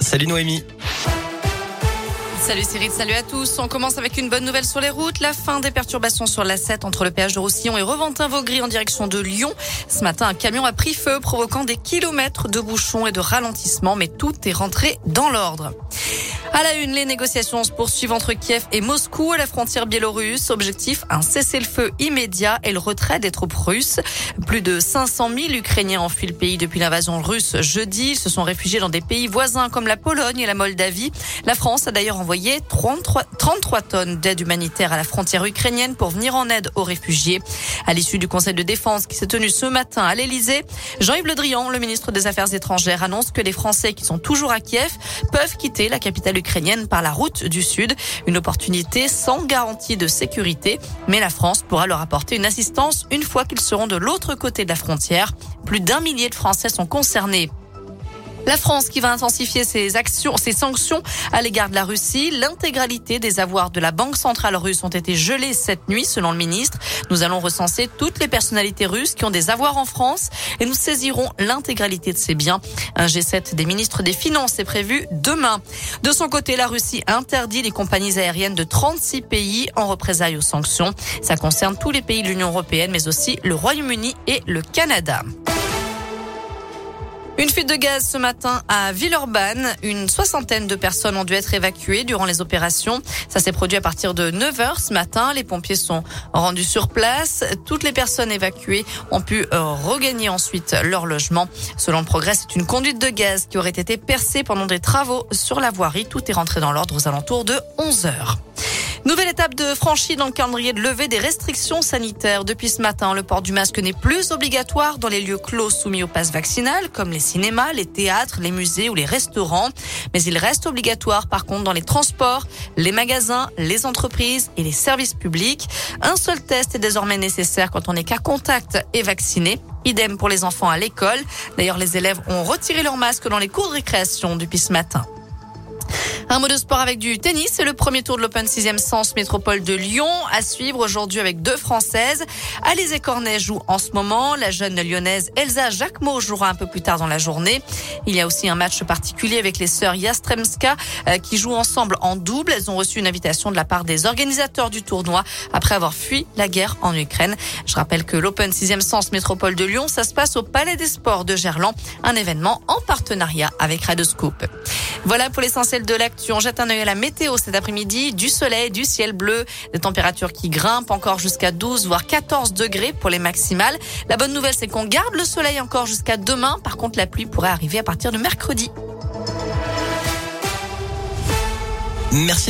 Salut Noémie. Salut Cyril, salut à tous. On commence avec une bonne nouvelle sur les routes. La fin des perturbations sur la 7 entre le péage de Roussillon et Reventin-Vaugry en direction de Lyon. Ce matin, un camion a pris feu, provoquant des kilomètres de bouchons et de ralentissements, mais tout est rentré dans l'ordre. À la une, les négociations se poursuivent entre Kiev et Moscou à la frontière biélorusse. Objectif, un cessez-le-feu immédiat et le retrait des troupes russes. Plus de 500 000 Ukrainiens ont fui le pays depuis l'invasion russe jeudi. Ils se sont réfugiés dans des pays voisins comme la Pologne et la Moldavie. La France a d'ailleurs envoyé 33, 33 tonnes d'aide humanitaire à la frontière ukrainienne pour venir en aide aux réfugiés. À l'issue du Conseil de défense qui s'est tenu ce matin à l'Elysée, Jean-Yves Le Drian, le ministre des Affaires étrangères, annonce que les Français qui sont toujours à Kiev peuvent quitter la capitale ukrainienne par la route du Sud. Une opportunité sans garantie de sécurité. Mais la France pourra leur apporter une assistance une fois qu'ils seront de l'autre côté de la frontière. Plus d'un millier de Français sont concernés. La France qui va intensifier ses actions, ses sanctions à l'égard de la Russie. L'intégralité des avoirs de la Banque centrale russe ont été gelés cette nuit, selon le ministre. Nous allons recenser toutes les personnalités russes qui ont des avoirs en France et nous saisirons l'intégralité de ces biens. Un G7 des ministres des Finances est prévu demain. De son côté, la Russie interdit les compagnies aériennes de 36 pays en représailles aux sanctions. Ça concerne tous les pays de l'Union européenne, mais aussi le Royaume-Uni et le Canada. Une fuite de gaz ce matin à Villeurbanne. Une soixantaine de personnes ont dû être évacuées durant les opérations. Ça s'est produit à partir de 9 heures ce matin. Les pompiers sont rendus sur place. Toutes les personnes évacuées ont pu euh, regagner ensuite leur logement. Selon le progrès, c'est une conduite de gaz qui aurait été percée pendant des travaux sur la voirie. Tout est rentré dans l'ordre aux alentours de 11 heures. Nouvelle étape de franchie dans le calendrier de levée des restrictions sanitaires. Depuis ce matin, le port du masque n'est plus obligatoire dans les lieux clos soumis au pass vaccinal, comme les cinémas, les théâtres, les musées ou les restaurants. Mais il reste obligatoire, par contre, dans les transports, les magasins, les entreprises et les services publics. Un seul test est désormais nécessaire quand on est qu'à contact et vacciné. Idem pour les enfants à l'école. D'ailleurs, les élèves ont retiré leur masque dans les cours de récréation depuis ce matin. Un mot de sport avec du tennis. C'est le premier tour de l'Open 6e Sens Métropole de Lyon. À suivre aujourd'hui avec deux Françaises. Alizé Cornet joue en ce moment. La jeune lyonnaise Elsa Jacquemot jouera un peu plus tard dans la journée. Il y a aussi un match particulier avec les sœurs Yastremska euh, qui jouent ensemble en double. Elles ont reçu une invitation de la part des organisateurs du tournoi après avoir fui la guerre en Ukraine. Je rappelle que l'Open 6e Sens Métropole de Lyon, ça se passe au Palais des Sports de Gerland. Un événement en partenariat avec Radoscoop. Voilà pour l'essentiel de l'actu. On jette un œil à la météo cet après-midi. Du soleil, du ciel bleu, des températures qui grimpent encore jusqu'à 12 voire 14 degrés pour les maximales. La bonne nouvelle, c'est qu'on garde le soleil encore jusqu'à demain. Par contre, la pluie pourrait arriver à partir de mercredi. Merci.